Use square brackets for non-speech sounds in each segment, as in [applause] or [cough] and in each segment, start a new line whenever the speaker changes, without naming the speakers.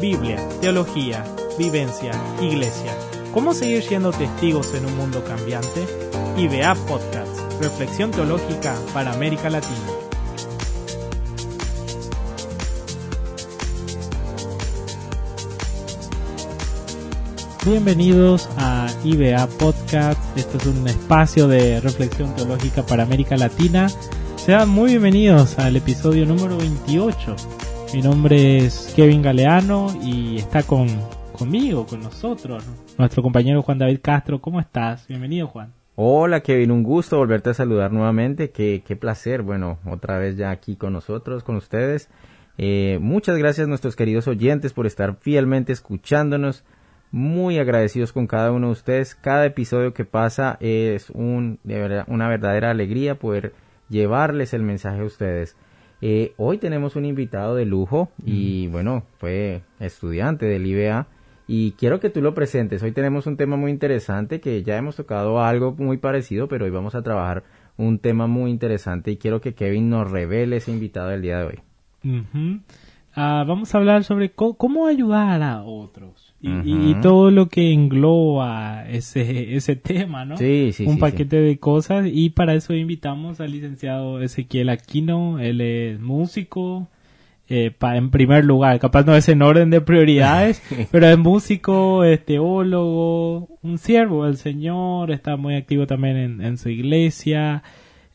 Biblia, teología, vivencia, iglesia. ¿Cómo seguir siendo testigos en un mundo cambiante? IBA Podcast, Reflexión Teológica para América Latina. Bienvenidos a IBA Podcast. Esto es un espacio de reflexión teológica para América Latina. Sean muy bienvenidos al episodio número 28. Mi nombre es Kevin Galeano y está con, conmigo, con nosotros, nuestro compañero Juan David Castro. ¿Cómo estás? Bienvenido, Juan.
Hola Kevin, un gusto volverte a saludar nuevamente. Qué, qué placer, bueno, otra vez ya aquí con nosotros, con ustedes. Eh, muchas gracias a nuestros queridos oyentes por estar fielmente escuchándonos muy agradecidos con cada uno de ustedes. Cada episodio que pasa es un, de verdad, una verdadera alegría poder llevarles el mensaje a ustedes. Eh, hoy tenemos un invitado de lujo y bueno, fue estudiante del IBA y quiero que tú lo presentes. Hoy tenemos un tema muy interesante que ya hemos tocado algo muy parecido, pero hoy vamos a trabajar un tema muy interesante y quiero que Kevin nos revele ese invitado del día de hoy.
Ah, vamos a hablar sobre cómo ayudar a otros. Y, todo lo que engloba ese, ese tema, ¿no?
Sí, sí,
Un paquete de cosas. Y para eso invitamos al licenciado Ezequiel Aquino, él es músico, eh, en primer lugar, capaz no es en orden de prioridades, [laughs] pero es músico, es teólogo, un siervo del Señor, está muy activo también en, su iglesia.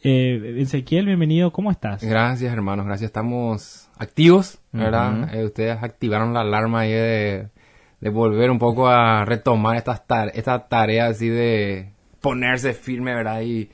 Eh, Ezequiel, bienvenido, ¿cómo estás?
Gracias, hermanos, gracias, estamos activos, ¿verdad? Eh, ustedes activaron la alarma ahí de de volver un poco a retomar esta tarea así de ponerse firme, ¿verdad? Y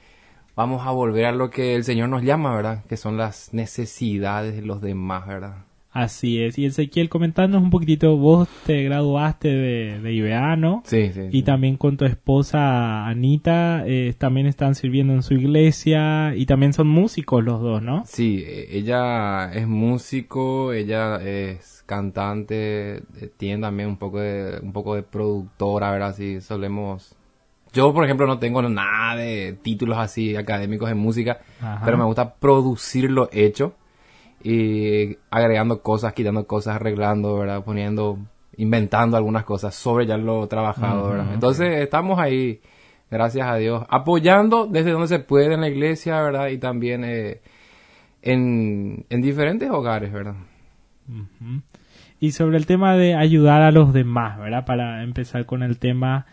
vamos a volver a lo que el Señor nos llama, ¿verdad? Que son las necesidades de los demás, ¿verdad?
Así es. Y Ezequiel, comentarnos un poquitito, vos te graduaste de, de IBA, ¿no?
Sí, sí.
Y también con tu esposa Anita, eh, también están sirviendo en su iglesia y también son músicos los dos, ¿no?
Sí, e, ella es músico, ella es cantante, eh, tiene también un poco de, un poco de productora, ¿verdad? Así solemos... Yo, por ejemplo, no tengo nada de títulos así académicos en música, pero me gusta producir lo hecho y agregando cosas, quitando cosas, arreglando, ¿verdad? Poniendo, inventando algunas cosas sobre ya lo trabajado, ¿verdad? Entonces estamos ahí, gracias a Dios, apoyando desde donde se puede en la iglesia, ¿verdad? Y también eh, en, en diferentes hogares, ¿verdad?
Y sobre el tema de ayudar a los demás, ¿verdad? Para empezar con el tema,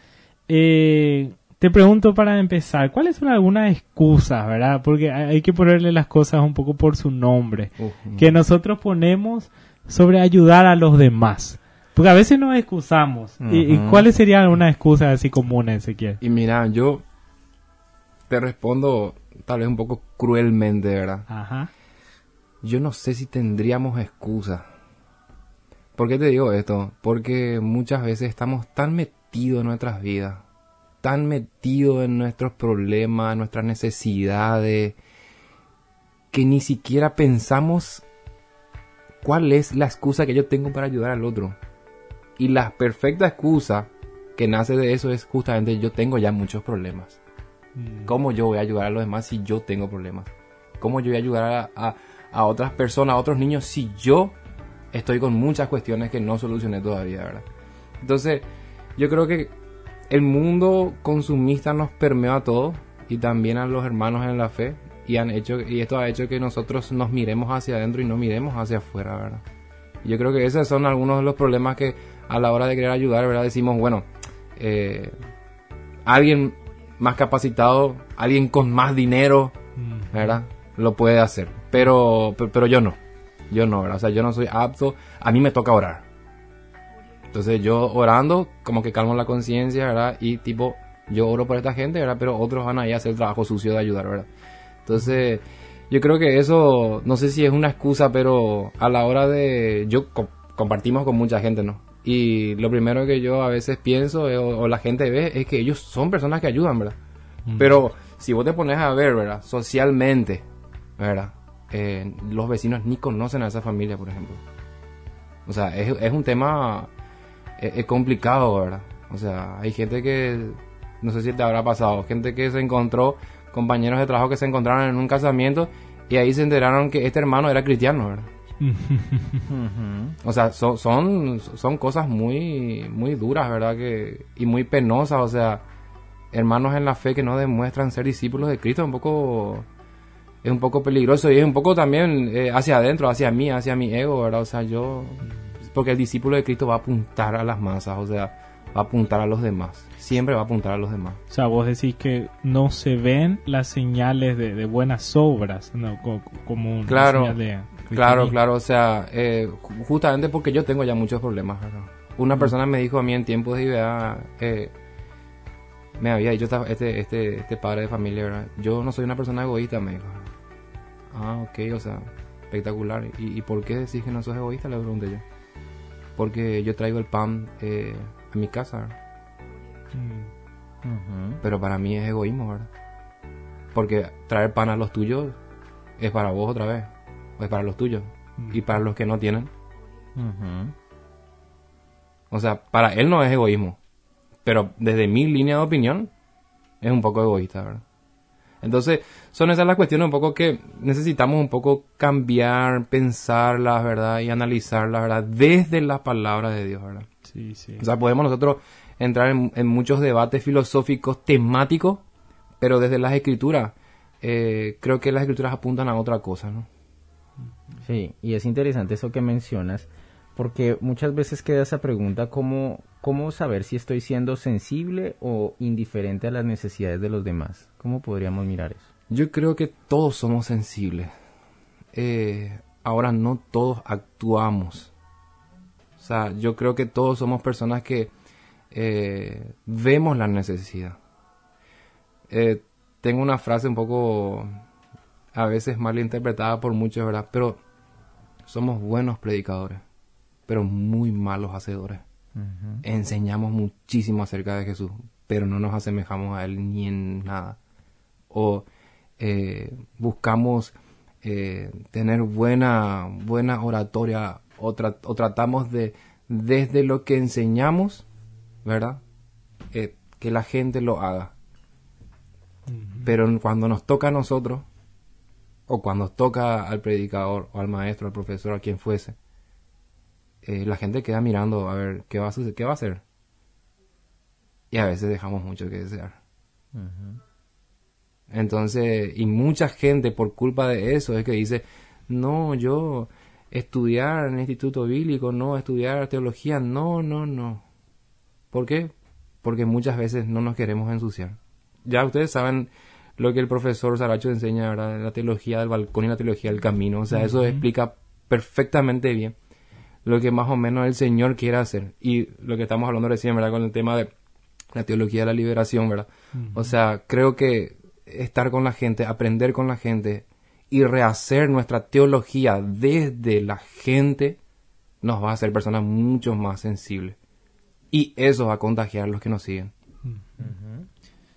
eh, te pregunto para empezar, ¿cuáles son algunas excusas, verdad? Porque hay que ponerle las cosas un poco por su nombre, que nosotros ponemos sobre ayudar a los demás. Porque a veces nos excusamos. ¿Y, cuáles serían algunas excusas así comunes, Ezequiel?
Y mira, yo te respondo tal vez un poco cruelmente, ¿verdad?
Ajá.
Yo no sé si tendríamos excusas ¿Por qué te digo esto? Porque muchas veces estamos tan metidos en nuestras vidas, tan metidos en nuestros problemas, nuestras necesidades, que ni siquiera pensamos cuál es la excusa que yo tengo para ayudar al otro. Y la perfecta excusa que nace de eso es justamente yo tengo ya muchos problemas. Mm. ¿Cómo yo voy a ayudar a los demás si yo tengo problemas? ¿Cómo yo voy a ayudar a, a otras personas, a otros niños si yo estoy con muchas cuestiones que no solucioné todavía, ¿verdad? Entonces, yo creo que el mundo consumista nos permeó a todos y también a los hermanos en la fe y han hecho y esto ha hecho que nosotros nos miremos hacia adentro y no miremos hacia afuera, ¿verdad? Yo creo que esos son algunos de los problemas que a la hora de querer ayudar, ¿verdad? Decimos, bueno, eh, alguien más capacitado, alguien con más dinero, ¿verdad? Lo puede hacer, pero, pero yo no. Yo no, ¿verdad? O sea, yo no soy apto, a mí me toca orar. Entonces yo orando, como que calmo la conciencia, ¿verdad? Y tipo, yo oro por esta gente, ¿verdad? Pero otros van ahí a hacer el trabajo sucio de ayudar, ¿verdad? Entonces, yo creo que eso, no sé si es una excusa, pero a la hora de, yo compartimos con mucha gente, ¿no? Y lo primero que yo a veces pienso o, la gente ve es que ellos son personas que ayudan, ¿verdad? Pero si vos te pones a ver, ¿verdad? Socialmente, ¿verdad? Eh, los vecinos ni conocen a esa familia, por ejemplo. O sea, es, es un tema es, complicado, ¿verdad? O sea, hay gente que, no sé si te habrá pasado, gente que se encontró, compañeros de trabajo que se encontraron en un casamiento y ahí se enteraron que este hermano era cristiano, ¿verdad? O sea, son, son, son cosas muy, muy duras, ¿verdad? Que, y muy penosas, o sea, hermanos en la fe que no demuestran ser discípulos de Cristo, es un poco, es un poco peligroso y es un poco también eh, hacia adentro, hacia mí, hacia mi ego, ¿verdad? O sea, yo, porque el discípulo de Cristo va a apuntar a las masas, o sea, va a apuntar a los demás, siempre va a apuntar a los demás.
O sea, vos decís que no se ven las señales de, de buenas obras, ¿no? Co- como una
Claro,
señal de
Claro, claro, o sea, eh, ju- justamente porque yo tengo ya muchos problemas. ¿verdad? Una persona me dijo a mí en tiempos de idea, eh, me había dicho esta- este, este, este padre de familia, ¿verdad? yo no soy una persona egoísta, me dijo. Ah, ok, o sea, espectacular. ¿Y, y por qué decís que no sos egoísta? Le pregunté yo. Porque yo traigo el pan eh, a mi casa.
Mm.
Pero para mí es egoísmo, ¿verdad? Porque traer pan a los tuyos es para vos otra vez, o es para los tuyos. Y para los que no tienen. O sea, para él no es egoísmo. Pero desde mi línea de opinión, es un poco egoísta, ¿verdad? Entonces, son esas las cuestiones un poco que necesitamos un poco cambiar, pensarlas, ¿verdad? Y analizarlas, ¿verdad? Desde las palabras de Dios, ¿verdad?
Sí, sí.
O sea, podemos nosotros entrar en, en muchos debates filosóficos temáticos, pero desde las escrituras, eh, creo que las escrituras apuntan a otra cosa, ¿no?
Sí, y es interesante eso que mencionas, porque muchas veces queda esa pregunta, ¿cómo, ¿cómo saber si estoy siendo sensible o indiferente a las necesidades de los demás? ¿Cómo podríamos mirar eso?
Yo creo que todos somos sensibles. Eh, ahora no todos actuamos. O sea, yo creo que todos somos personas que eh, vemos la necesidad. Eh, tengo una frase un poco a veces mal interpretada por muchos, ¿verdad? Pero somos buenos predicadores, pero muy malos hacedores. Enseñamos muchísimo acerca de Jesús, pero no nos asemejamos a Él ni en nada o eh, buscamos eh, tener buena, buena oratoria o, tra- o tratamos de, desde lo que enseñamos, ¿verdad? Eh, que la gente lo haga. Pero cuando nos toca a nosotros, o cuando nos toca al predicador, o al maestro, al profesor, a quien fuese, eh, la gente queda mirando a ver qué va a suceder, qué va a hacer. Y a veces dejamos mucho que desear. Entonces, y mucha gente por culpa de eso es que dice, no, yo estudiar en el instituto bíblico, no, estudiar teología, no, no, no. ¿Por qué? Porque muchas veces no nos queremos ensuciar. Ya ustedes saben lo que el profesor Saracho enseña, ¿verdad? La teología del balcón y la teología del camino. O sea, eso explica perfectamente bien lo que más o menos el Señor quiere hacer. Y lo que estamos hablando recién, ¿verdad? Con el tema de la teología de la liberación, ¿verdad? O sea, creo que estar con la gente, aprender con la gente y rehacer nuestra teología desde la gente nos va a hacer personas mucho más sensibles. Y eso va a contagiar a los que nos siguen.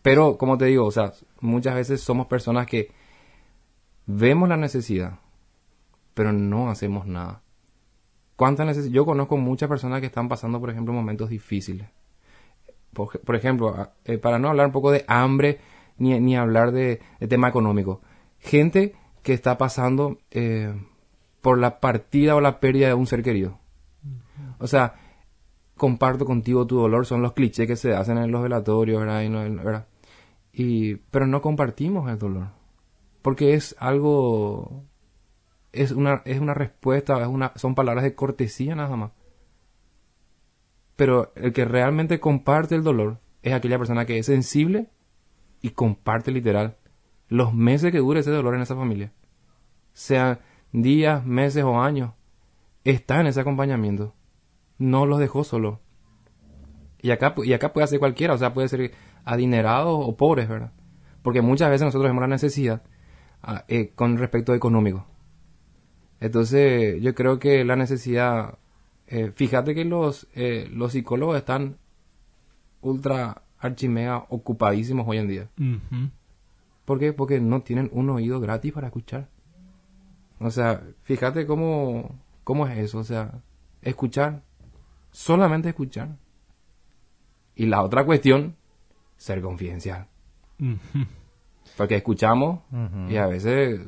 Pero, como te digo, o sea, muchas veces somos personas que vemos la necesidad, pero no hacemos nada. ¿Cuánta necesidad? Yo conozco muchas personas que están pasando, por ejemplo, momentos difíciles. Por, por ejemplo, a- eh, para no hablar un poco de hambre ni, ni hablar de, de tema económico. Gente que está pasando eh, por la partida o la pérdida de un ser querido. O sea, comparto contigo tu dolor, son los clichés que se hacen en los velatorios, ¿verdad? Y, no- ¿verdad? Y- pero no compartimos el dolor. Porque es algo, es una, es una respuesta, es una, son palabras de cortesía nada más. Pero el que realmente comparte el dolor es aquella persona que es sensible y comparte literal los meses que dure ese dolor en esa familia. Sean días, meses o años. Está en ese acompañamiento. No los dejó solo. Y acá, y acá puede ser cualquiera, o sea, puede ser adinerados o pobres, ¿verdad? Porque muchas veces nosotros vemos la necesidad ah, eh, con respecto a económico. Entonces, yo creo que la necesidad, eh, fíjate que los, eh, los psicólogos están ultra archimega ocupadísimos hoy en día.
Ujú.
¿Por qué? Porque no tienen un oído gratis para escuchar. O sea, fíjate cómo, cómo es eso. O sea, escuchar. Solamente escuchar. Y la otra cuestión, ser confidencial. Porque escuchamos y a veces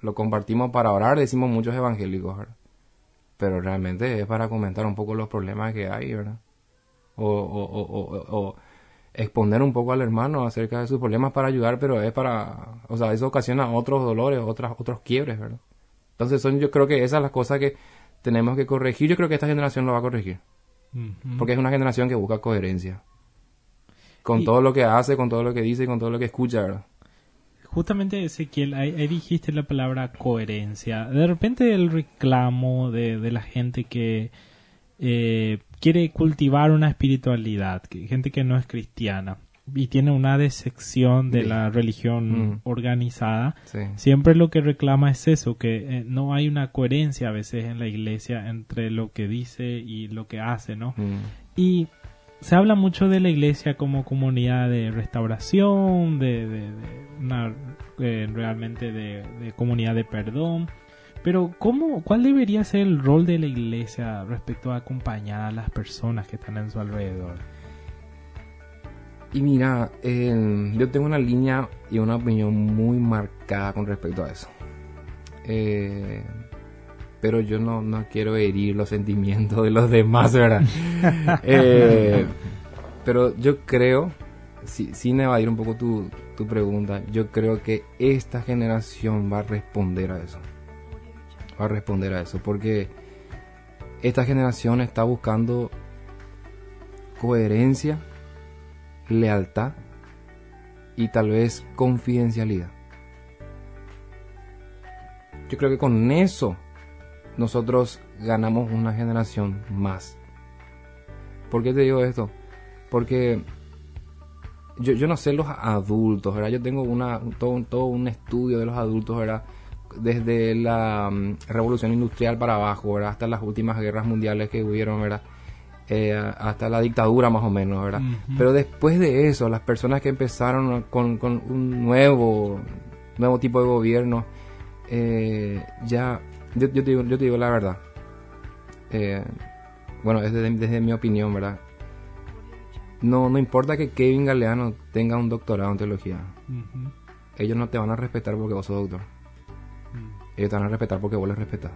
lo compartimos para orar, decimos muchos evangélicos. ¿verdad? pero realmente es para comentar un poco los problemas que hay, ¿verdad? O, o, o, o, exponer un poco al hermano acerca de sus problemas para ayudar, pero es para, o sea, eso ocasiona otros dolores, otras, otros quiebres, ¿verdad? Entonces son, yo creo que esas son las cosas que tenemos que corregir. Yo creo que esta generación lo va a corregir. Porque es una generación que busca coherencia. Con todo lo que hace, con todo lo que dice y con todo lo que escucha, ¿verdad?
Justamente, Ezequiel, ahí, dijiste la palabra coherencia. De repente el reclamo de, de la gente que eh, quiere cultivar una espiritualidad, que, gente que no es cristiana y tiene una decepción de la religión mm. organizada, siempre lo que reclama es eso, que eh, no hay una coherencia a veces en la iglesia entre lo que dice y lo que hace, ¿no? Mm. Y se habla mucho de la iglesia como comunidad de restauración, de, una, eh, realmente de, comunidad de perdón. Pero ¿cómo, ¿cuál debería ser el rol de la iglesia respecto a acompañar a las personas que están en su alrededor?
Y mira, yo tengo una línea y una opinión muy marcada con respecto a eso. Eh, pero yo no, no quiero herir los sentimientos de los demás, ¿verdad? [laughs] Eh, pero yo creo, sin evadir un poco tu, tu pregunta, yo creo que esta generación va a responder a eso. Va a responder a eso, porque esta generación está buscando coherencia, lealtad y tal vez confidencialidad. Yo creo que con eso nosotros ganamos una generación más. ¿Por qué te digo esto? Porque yo, yo no sé los adultos, ¿verdad? Yo tengo una, todo, todo un estudio de los adultos, ¿verdad? Desde la mm, revolución industrial para abajo, ¿verdad? Hasta las últimas guerras mundiales que hubieron, ¿verdad? Eh, hasta la dictadura más o menos, ¿verdad? Pero después de eso, las personas que empezaron con, con un nuevo, nuevo tipo de gobierno, eh, ya yo, te digo, yo te digo la verdad. Eh, bueno, es desde, mi opinión, ¿verdad? No, no importa que Kevin Galeano tenga un doctorado en teología. Ellos no te van a respetar porque vos sos doctor. Ellos te van a respetar porque vos les respetas.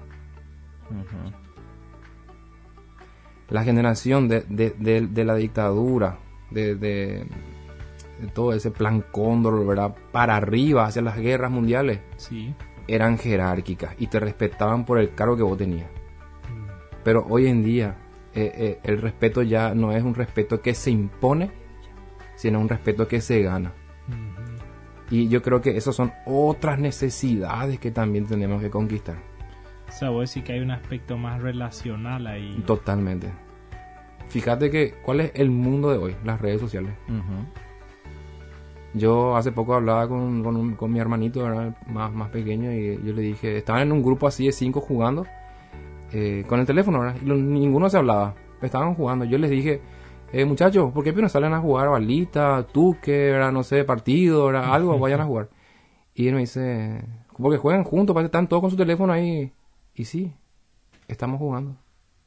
La generación de, de, la dictadura, de, de, todo ese plan cóndor, ¿verdad? Para arriba, hacia las guerras mundiales.
Sí
eran jerárquicas y te respetaban por el cargo que vos tenías. Pero hoy en día eh, eh, el respeto ya no es un respeto que se impone, sino un respeto que se gana. Y yo creo que esas son otras necesidades que también tenemos que conquistar.
O sea, vos decís que hay un aspecto más relacional ahí.
Totalmente. Fíjate que, ¿cuál es el mundo de hoy? Las redes sociales. Yo hace poco hablaba con, con, mi hermanito, Más, más pequeño, y yo le dije, estaban en un grupo así de cinco jugando eh, con el teléfono, Y ninguno se hablaba, estaban jugando. Yo les dije, eh, muchachos, ¿por qué no salen a jugar balita, tuque, no sé, partido, algo, [laughs] vayan a jugar? Y él me dice, porque juegan juntos, parece están todos con su teléfono ahí. Y sí, estamos jugando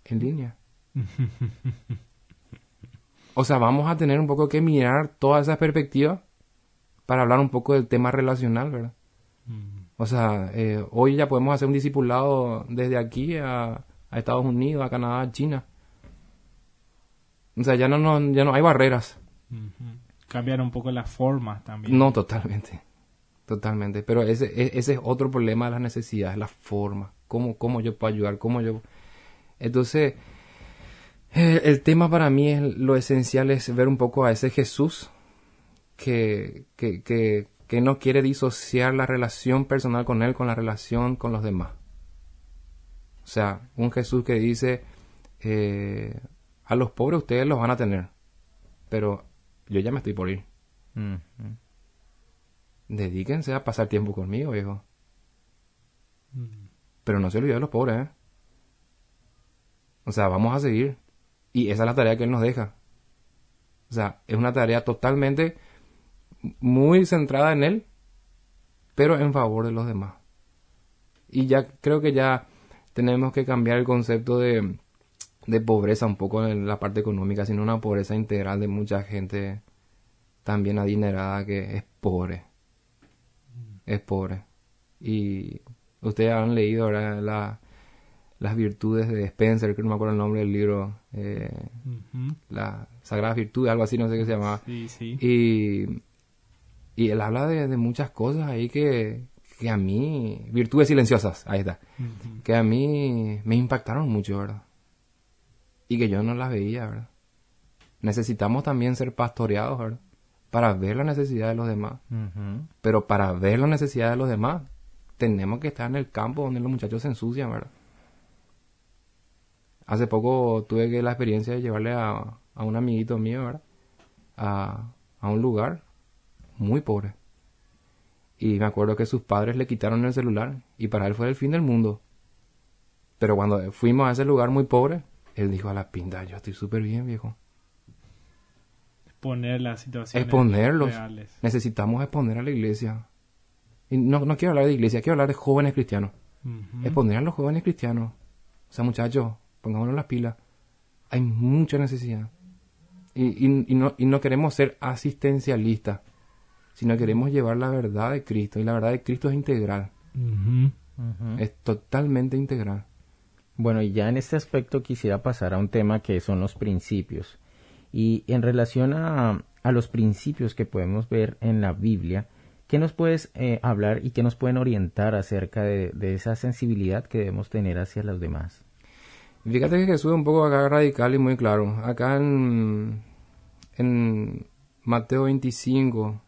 en línea. [laughs] o sea, vamos a tener un poco que mirar toda esa perspectiva para hablar un poco del tema relacional, ¿verdad? Mm. O sea, eh, hoy ya podemos hacer un discipulado desde aquí a, Estados Unidos, a Canadá, a China. O sea, ya no, no, ya no hay barreras.
Cambiar un poco las formas también.
No, totalmente. Totalmente. Pero ese, e, ese es otro problema de las necesidades, la forma. ¿Cómo, cómo yo puedo ayudar? ¿Cómo yo...? Entonces, el, el tema para mí es lo esencial es ver un poco a ese Jesús que, que, que, no quiere disociar la relación personal con Él con la relación con los demás. O sea, un Jesús que dice, eh, a los pobres ustedes los van a tener, pero yo ya me estoy por ir. Dedíquense a pasar tiempo conmigo, viejo. Mm. Pero no se olviden de los pobres, ¿eh? O sea, vamos a seguir. Y esa es la tarea que Él nos deja. O sea, es una tarea totalmente muy centrada en él, pero en favor de los demás. Y ya creo que ya tenemos que cambiar el concepto de, de pobreza un poco en la parte económica, sino una pobreza integral de mucha gente también adinerada que es pobre. Es pobre. Y ustedes han leído la, las virtudes de Spencer, que no me acuerdo el nombre del libro, eh, las sagradas virtudes, algo así, no sé qué se llamaba.
Sí, sí.
Y, y él habla de, de muchas cosas ahí que, que a mí, virtudes silenciosas, ahí está, que a mí me impactaron mucho, ¿verdad? Y que yo no las veía, ¿verdad? Necesitamos también ser pastoreados, ¿verdad? Para ver la necesidad de los demás. Pero para ver la necesidad de los demás, tenemos que estar en el campo donde los muchachos se ensucian, ¿verdad? Hace poco tuve la experiencia de llevarle a, a un amiguito mío, ¿verdad? A, a un lugar muy pobre. Y me acuerdo que sus padres le quitaron el celular y para él fue el fin del mundo. Pero cuando fuimos a ese lugar muy pobre, él dijo a la pinta, yo estoy súper bien, viejo.
Exponer las situaciones
Exponerlos.
reales.
Necesitamos exponer a la iglesia. Y no, no quiero hablar de iglesia, quiero hablar de jóvenes cristianos. Exponer a los jóvenes cristianos. O sea, muchachos, pongámonos las pilas. Hay mucha necesidad. Y, y- y no, y no queremos ser asistencialistas, sino queremos llevar la verdad de Cristo. Y la verdad de Cristo es integral. Es totalmente integral.
Bueno, y ya en este aspecto quisiera pasar a un tema que son los principios. Y en relación a, a los principios que podemos ver en la Biblia, ¿qué nos puedes eh, hablar y qué nos pueden orientar acerca de, de esa sensibilidad que debemos tener hacia los demás?
Fíjate que Jesús es un poco acá radical y muy claro. Acá en, en Mateo 25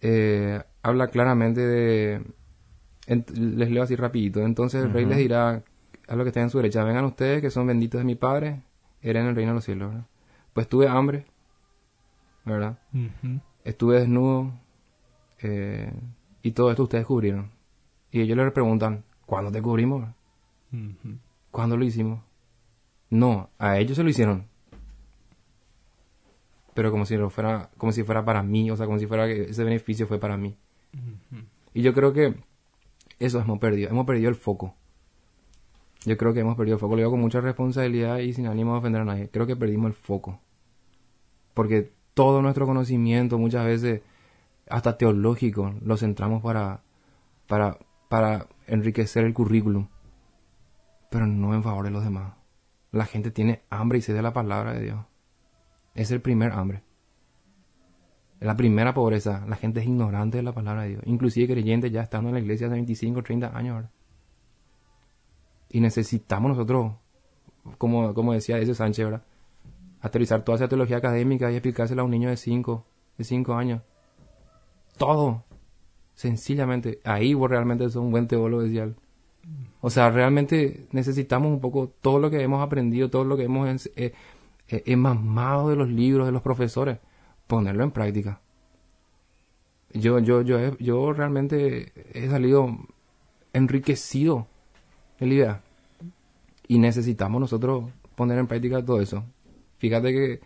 eh, habla claramente de... les leo así rapidito. Entonces el rey les dirá a los que estén en su derecha, vengan ustedes que son benditos de mi Padre, en el reino de los cielos. ¿verdad? Pues tuve hambre, ¿verdad? Estuve desnudo eh, y todo esto ustedes cubrieron. Y ellos le preguntan, ¿cuándo te cubrimos? ¿Cuándo lo hicimos? No, a ellos se lo hicieron. Pero como si lo fuera, como si fuera para mí, o sea, como si fuera que ese beneficio fue para mí. Y yo creo que eso hemos perdido, hemos perdido el foco. Yo creo que hemos perdido el foco, lo digo con mucha responsabilidad y sin ánimo de ofender a nadie. Creo que perdimos el foco. Porque todo nuestro conocimiento, muchas veces, hasta teológico, lo centramos para, para, para enriquecer el currículum. Pero no en favor de los demás. La gente tiene hambre y sed de la palabra de Dios. Es el primer hambre. La primera pobreza, la gente es ignorante de la palabra de Dios. Inclusive creyentes ya estando en la iglesia hace 25, 30 años ahora. Y necesitamos nosotros, como, como decía ese Sánchez, ¿verdad? Aterrizar toda esa teología académica y explicársela a un niño de 5, de 5 años. Todo. Sencillamente. Ahí vos realmente sos un buen teólogo, decía él. O sea, realmente necesitamos un poco todo lo que hemos aprendido, todo lo que hemos eh, eh, emamado de los libros, de los profesores, ponerlo en práctica. Yo, yo, yo, he- yo realmente he salido enriquecido de la idea. Y necesitamos nosotros poner en práctica todo eso. Fíjate que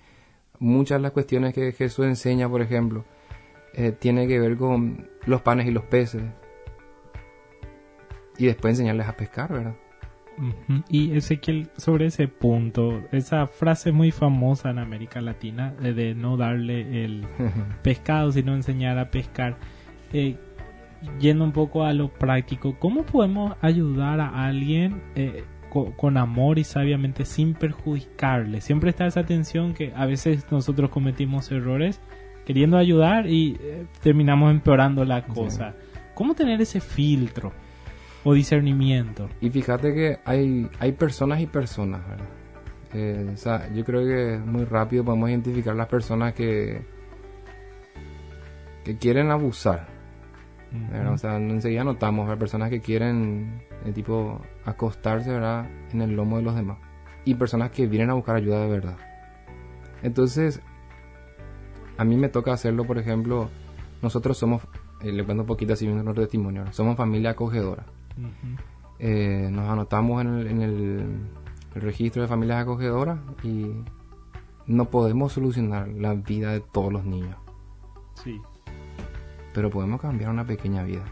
muchas de las cuestiones que Jesús enseña, por ejemplo, eh, tiene que ver con los panes y los peces. Y después enseñarles a pescar, ¿verdad?
Y Ezequiel, sobre ese punto, esa frase muy famosa en América Latina de, de no darle el [laughs] pescado, sino enseñar a pescar. Eh, yendo un poco a lo práctico, ¿cómo podemos ayudar a alguien eh, co- con amor y sabiamente sin perjudicarle? Siempre está esa tensión que a veces nosotros cometimos errores queriendo ayudar y eh, terminamos empeorando la cosa. ¿Cómo tener ese filtro o discernimiento?
Y fíjate que hay, hay personas y personas, ¿verdad? Eh, o sea, yo creo que muy rápido podemos identificar las personas que, que quieren abusar. O sea, enseguida notamos a personas que quieren, eh, tipo, acostarse, ¿verdad? En el lomo de los demás. Y personas que vienen a buscar ayuda de verdad. Entonces, a mí me toca hacerlo, por ejemplo, nosotros somos, eh, le cuento un poquito así nuestro testimonio, somos familia acogedora. Eh, nos anotamos en, el, en el- el registro de familias acogedoras y no podemos solucionar la vida de todos los niños,
Sí.
pero podemos cambiar una pequeña vida.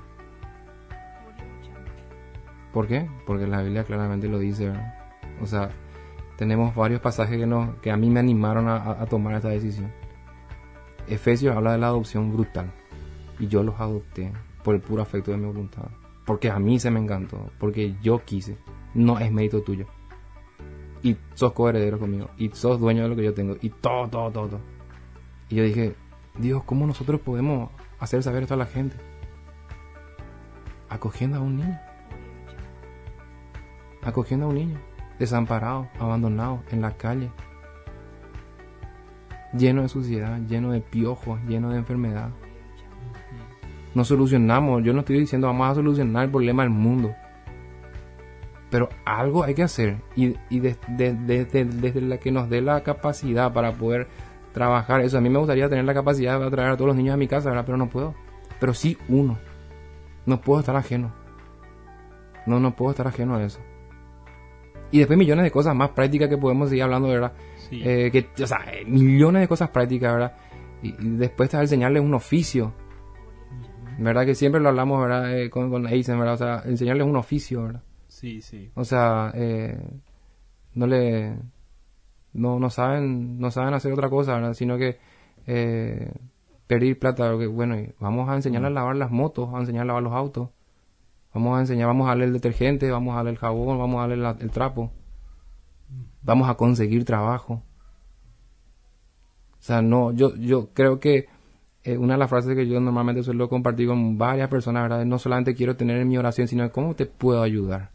¿Por qué? Porque la Biblia claramente lo dice. ¿verdad? O sea, tenemos varios pasajes que, nos, que a mí me animaron a tomar esta decisión. Efesios habla de la adopción brutal y yo los adopté por el puro afecto de mi voluntad. Porque a mí se me encantó, porque yo quise. no es mérito tuyo. Y sos coheredero conmigo. Y sos dueño de lo que yo tengo. Y todo, todo, todo, todo. Y yo dije, Dios, ¿cómo nosotros podemos hacer saber esto a la gente? Acogiendo a un niño. Acogiendo a un niño. Desamparado, abandonado, en la calle. Lleno de suciedad, lleno de piojos, lleno de enfermedad. No solucionamos, yo no estoy diciendo vamos a solucionar el problema del mundo. Pero algo hay que hacer. Y, y de- de- de- de- desde la que nos dé la capacidad para poder trabajar eso. A mí me gustaría tener la capacidad de traer a todos los niños a mi casa, ¿verdad? Pero no puedo. Pero sí uno. No puedo estar ajeno. No, no puedo estar ajeno a eso. Y después millones de cosas más prácticas que podemos seguir hablando, ¿verdad?
Sí.
Eh, que, o sea, eh, millones de cosas prácticas, ¿verdad? Y, y después te enseñarles un oficio. ¿Verdad? Que siempre lo hablamos, ¿verdad? Eh, con, con Eisen, ¿verdad? O sea, enseñarles un oficio, ¿verdad?
sí, sí.
O sea, eh, no le... No, no saben no saben hacer otra cosa, ¿verdad? Sino que eh, pedir plata. que, bueno, vamos a enseñarles a lavar las motos, a enseñar a lavar los autos. Vamos a enseñar, vamos a darle el detergente, vamos a darle el jabón, vamos a darle la- el trapo. Vamos a conseguir trabajo. O sea, no, yo, yo creo que eh, una de las frases que yo normalmente suelo compartir con varias personas, ¿verdad? No solamente quiero tener en mi oración, sino cómo te puedo ayudar.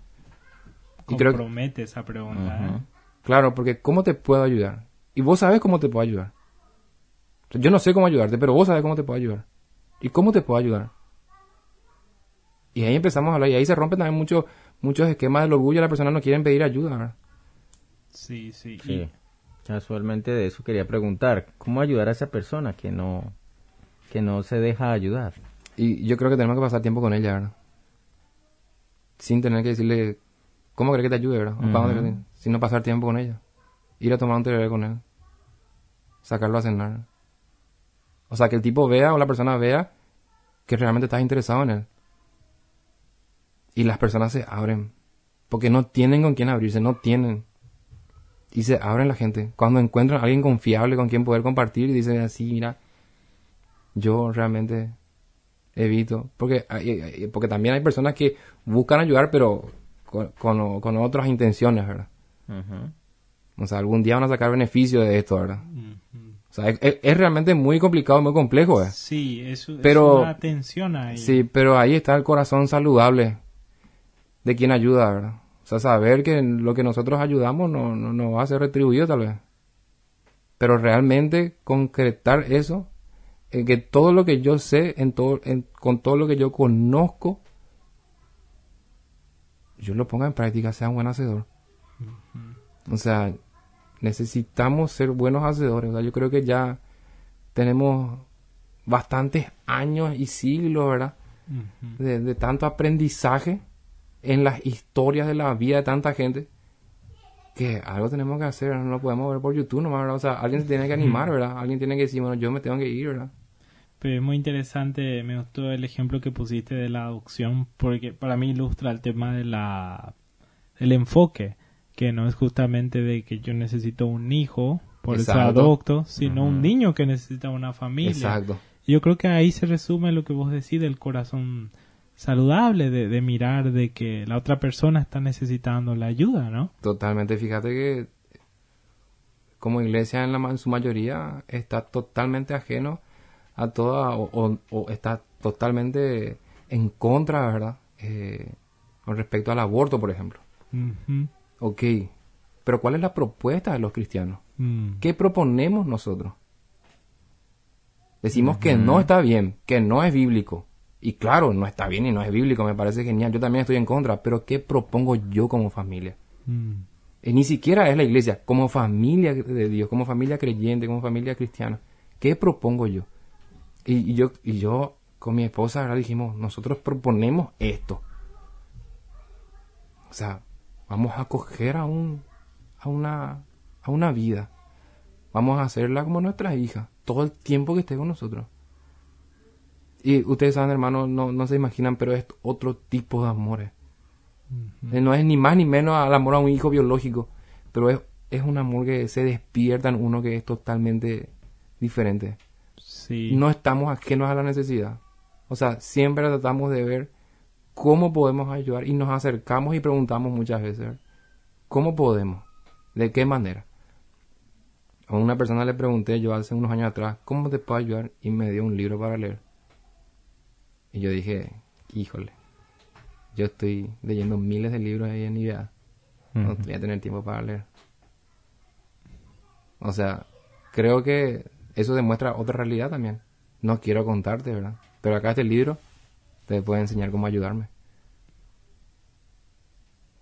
Y creo
Compromete esa pregunta. ¿eh?
Claro, porque ¿cómo te puedo ayudar? Y vos sabes cómo te puedo ayudar. O sea, Yo no sé cómo ayudarte, pero vos sabes cómo te puedo ayudar. ¿Y cómo te puedo ayudar? Y ahí empezamos a hablar, y ahí se rompen también muchos muchos esquemas del orgullo, las personas no quieren pedir ayuda. ¿verdad?
Sí, sí.
Sí. Casualmente de eso quería preguntar, ¿cómo ayudar a esa persona que no que no se deja ayudar?
Y yo creo que tenemos que pasar tiempo con ella, ¿verdad? Sin tener que decirle, ¿cómo crees que te ayude, verdad? O
Ujú.
¿para dónde crees? Sino pasar tiempo con ella. Ir a tomar un té con él. Sacarlo a cenar. O sea, que el tipo vea o la persona vea que realmente estás interesado en él. Y las personas se abren. Porque no tienen con quién abrirse, no tienen. Y se abren la gente. Cuando encuentran a alguien confiable con quien poder compartir y dicen así, mira, yo realmente evito. Porque, porque también hay personas que buscan ayudar, pero con, con, con otras intenciones, ¿verdad? O sea, algún día van a sacar beneficio de esto, ¿verdad? O sea, es, es- es realmente muy complicado, muy complejo, ¿eh?
Sí, eso es
Pero-
una tensión ahí.
Sí, pero ahí está el corazón saludable de quien ayuda, ¿verdad? O sea, saber que lo que nosotros ayudamos no, no, no va a ser retribuido tal vez. Pero realmente concretar eso, en que todo lo que yo sé, en todo, en- con todo lo que yo conozco, yo lo ponga en práctica, sea un buen hacedor. O sea, necesitamos ser buenos hacedores. O sea, yo creo que ya tenemos bastantes años y siglos, ¿verdad? De tanto aprendizaje en las historias de la vida de tanta gente que algo tenemos que hacer, no lo podemos ver por YouTube nomás, ¿verdad? O sea, alguien se tiene que animar, ¿verdad? Alguien tiene que decir, bueno, yo me tengo que ir, ¿verdad?
Pero es muy interesante, me gustó el ejemplo que pusiste de la adopción, porque para mí ilustra el tema de la el enfoque, que no es justamente de que yo necesito un hijo, por eso
Exacto.
adopto, sino un niño que necesita una familia.
Exacto.
Yo creo que ahí se resume lo que vos decís del corazón saludable, de, de mirar de que la otra persona está necesitando la ayuda, ¿no?
Totalmente, fíjate que como iglesia en, la, ma- en su mayoría está totalmente ajeno a toda o, o- o está totalmente en contra, ¿verdad? Eh, con respecto al aborto, por ejemplo.
Ujú.
Ok, pero ¿cuál es la propuesta de los cristianos?
Mm.
¿Qué proponemos nosotros? Decimos que no está bien, que no es bíblico. Y claro, no está bien y no es bíblico, me parece genial. Yo también estoy en contra, pero ¿qué propongo yo como familia?
Mm.
Y ni siquiera es la iglesia, como familia de Dios, como familia creyente, como familia cristiana. ¿Qué propongo yo? Y, y yo y yo con mi esposa ahora dijimos, nosotros proponemos esto. O sea, vamos a acoger a un a una a una vida. Vamos a hacerla como nuestra hija, todo el tiempo que esté con nosotros. Y ustedes saben, hermanos, no, no se imaginan, pero es otro tipo de amores. Eh, No es ni más ni menos al amor a un hijo biológico, pero es, es un amor que se despierta en uno que es totalmente diferente.
Sí.
No estamos ajenos a la necesidad. O sea, siempre tratamos de ver cómo podemos ayudar y nos acercamos y preguntamos muchas veces, ¿cómo podemos? ¿De qué manera? A una persona le pregunté yo hace unos años atrás, ¿cómo te puedo ayudar? Y me dio un libro para leer. Y yo dije, híjole, yo estoy leyendo miles de libros ahí en IBA. No voy a tener tiempo para leer. O sea, creo que eso demuestra otra realidad también. No quiero contarte, ¿verdad? Pero acá este libro te puede enseñar cómo ayudarme.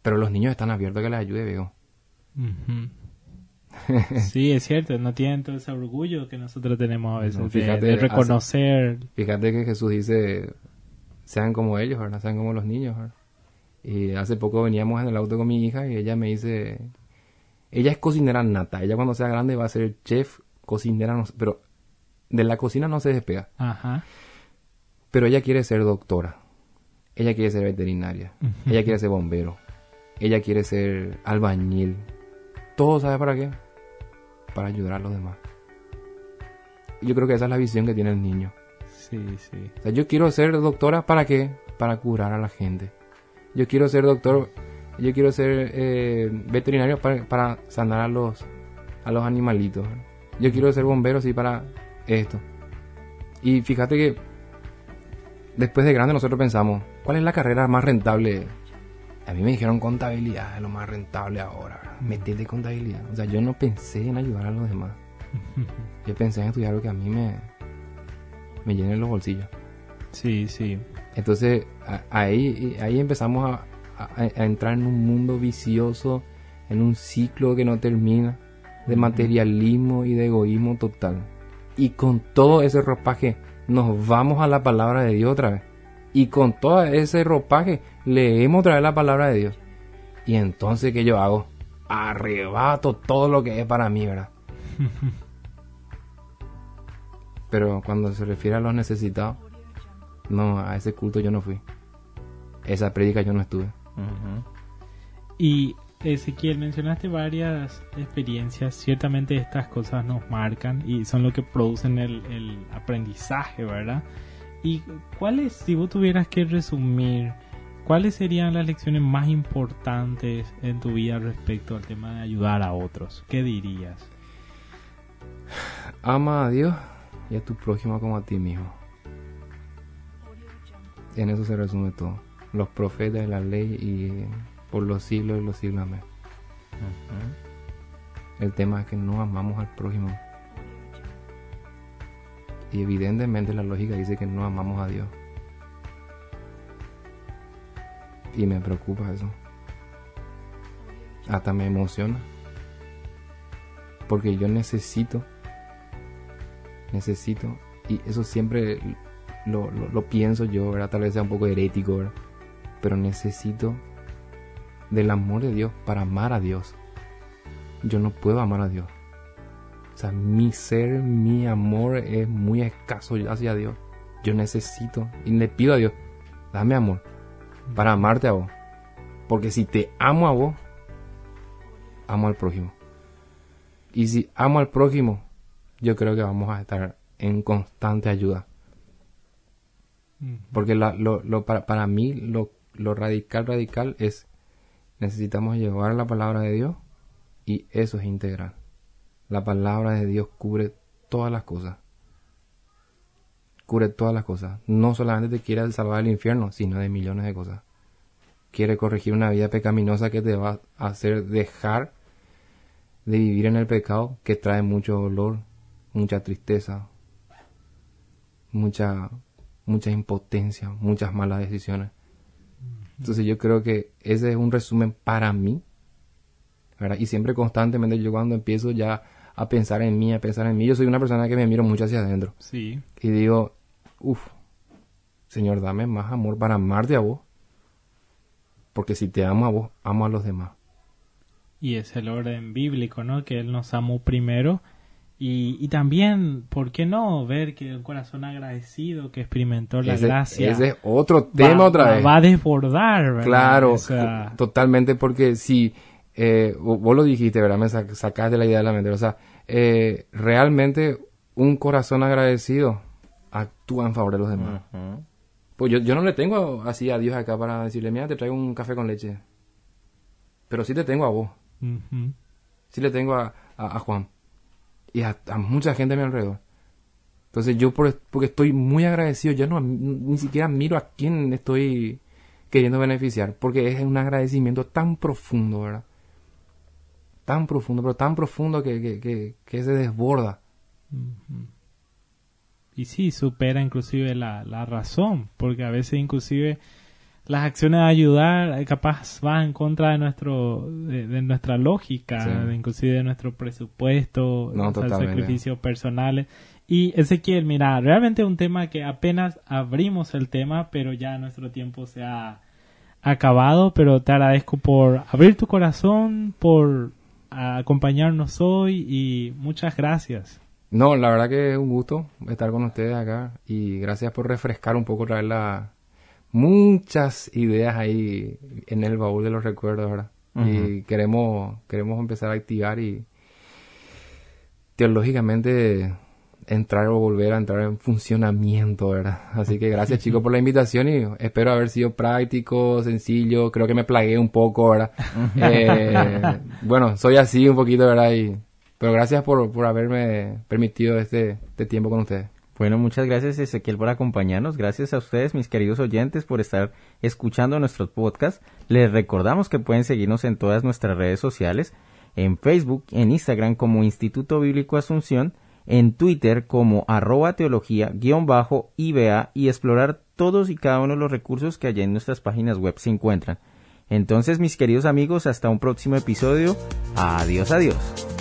Pero los niños están abiertos a que les ayude, viejo. [laughs]
sí, es cierto, no tienen todo ese orgullo que nosotros tenemos a veces de, reconocer.
fíjate que Jesús dice, sean como ellos, ¿verdad? Sean como los niños, Y hace poco veníamos en el auto con mi hija y ella me dice, ella es cocinera nata, ella cuando sea grande va a ser chef, cocinera, pero de la cocina no se despega. Ajá. Pero ella quiere ser doctora, ella quiere ser veterinaria, ella quiere ser bombero, ella quiere ser albañil. ¿Todo sabe para qué? Para ayudar a los demás. Y yo creo que esa es la visión que tiene el niño.
Sí, sí.
O sea, yo quiero ser doctora para qué? Para curar a la gente. Yo quiero ser doctor, yo quiero ser eh, veterinario para, sanar a los, a los animalitos. Yo quiero ser bombero, sí, para esto. Y fíjate que después de grande nosotros pensamos, ¿cuál es la carrera más rentable? A mí me dijeron contabilidad es lo más rentable ahora. Metete contabilidad. O sea, yo no pensé en ayudar a los demás. [laughs] Yo pensé en estudiar lo que a mí me, me llene los bolsillos.
Sí, sí.
Entonces, ahí, ahí empezamos a, a, entrar en un mundo vicioso, en un ciclo que no termina, de materialismo y de egoísmo total. Y con todo ese ropaje nos vamos a la palabra de Dios otra vez. Y con todo ese ropaje leemos otra vez la palabra de Dios. Y entonces, ¿qué yo hago? Arrebato todo lo que es para mí, ¿verdad? [laughs] Pero cuando se refiere a los necesitados, no, a ese culto yo no fui. Esa prédica yo no estuve.
Y Ezequiel, mencionaste varias experiencias. Ciertamente estas cosas nos marcan y son lo que producen el, aprendizaje, ¿verdad? ¿Y cuáles, si vos tuvieras que resumir, cuáles serían las lecciones más importantes en tu vida respecto al tema de ayudar a otros? ¿Qué dirías?
Ama a Dios y a tu prójimo como a ti mismo. En eso se resume todo. Los profetas la ley y por los siglos de los siglos. Amén. El tema es que no amamos al prójimo. Y evidentemente la lógica dice que no amamos a Dios. Y me preocupa eso. Hasta me emociona. Porque yo necesito, necesito, y eso siempre lo, pienso yo, ¿verdad? Tal vez sea un poco herético, Pero necesito del amor de Dios para amar a Dios. Yo no puedo amar a Dios. O sea, mi ser, mi amor es muy escaso hacia Dios. Yo necesito y le pido a Dios, dame amor para amarte a vos. Porque si te amo a vos, amo al prójimo. Y si amo al prójimo, yo creo que vamos a estar en constante ayuda. Porque lo, para, para, mí lo, lo radical, radical es necesitamos llevar la palabra de Dios y eso es integral. La palabra de Dios cubre todas las cosas. Cubre todas las cosas. No solamente te quiere salvar del infierno, sino de millones de cosas. Quiere corregir una vida pecaminosa que te va a hacer dejar de vivir en el pecado que trae mucho dolor, mucha tristeza, mucha, mucha impotencia, muchas malas decisiones. Entonces yo creo que ese es un resumen para mí. Y siempre constantemente yo cuando empiezo ya a pensar en mí, a pensar en mí, yo soy una persona que me miro mucho hacia adentro.
Sí.
Y digo, uff, Señor, dame más amor para amarte a vos. Porque si te amo a vos, amo a los demás.
Y es el orden bíblico, ¿no? Que Él nos amó primero y, y, también, ¿por qué no ver que un corazón agradecido que experimentó la gracia?
Ese es otro tema otra vez.
Va a desbordar, ¿verdad?
Claro, totalmente, porque si eh, vos lo dijiste, ¿verdad? Me sacaste la idea de la mente. O sea, eh, realmente un corazón agradecido actúa en favor de los demás. Pues yo, yo no le tengo así a Dios acá para decirle, mira, te traigo un café con leche. Pero sí te tengo a vos.
Ujú.
Sí le tengo a, a- a Juan. Y a, a mucha gente a mi alrededor. Entonces yo, por, porque estoy muy agradecido, yo no ni siquiera miro a quién estoy queriendo beneficiar. Porque es un agradecimiento tan profundo, ¿verdad? Tan profundo, pero tan profundo que, que, que, que se desborda.
Y sí, supera inclusive la, la razón, porque a veces inclusive las acciones de ayudar eh, capaz van en contra de nuestro de, de nuestra lógica,
Sí.
de inclusive de nuestro presupuesto,
No, totalmente.
sacrificios personales. Y Ezequiel, mira, realmente es un tema que apenas abrimos el tema, pero ya nuestro tiempo se ha acabado, pero te agradezco por abrir tu corazón, por acompañarnos hoy y muchas gracias.
No, la verdad que es un gusto estar con ustedes acá y gracias por refrescar un poco, traer la, muchas ideas ahí en el baúl de los recuerdos, ¿verdad? Y queremos, queremos empezar a activar y teológicamente entrar o volver a entrar en funcionamiento, ¿verdad? Así que gracias chicos por la invitación y espero haber sido práctico, sencillo, creo que me plagué un poco, ¿verdad? Eh, bueno, soy así un poquito, ¿verdad? Y, pero gracias por, por haberme permitido este, este tiempo con ustedes.
Bueno, muchas gracias Ezequiel por acompañarnos. Gracias a ustedes, mis queridos oyentes, por estar escuchando nuestros podcasts. Les recordamos que pueden seguirnos en todas nuestras redes sociales, en Facebook, en Instagram como Instituto Bíblico Asunción, en Twitter como arroba teología guion bajo IBA y explorar todos y cada uno de los recursos que allá en nuestras páginas web se encuentran. Entonces, mis queridos amigos, hasta un próximo episodio. Adiós, adiós.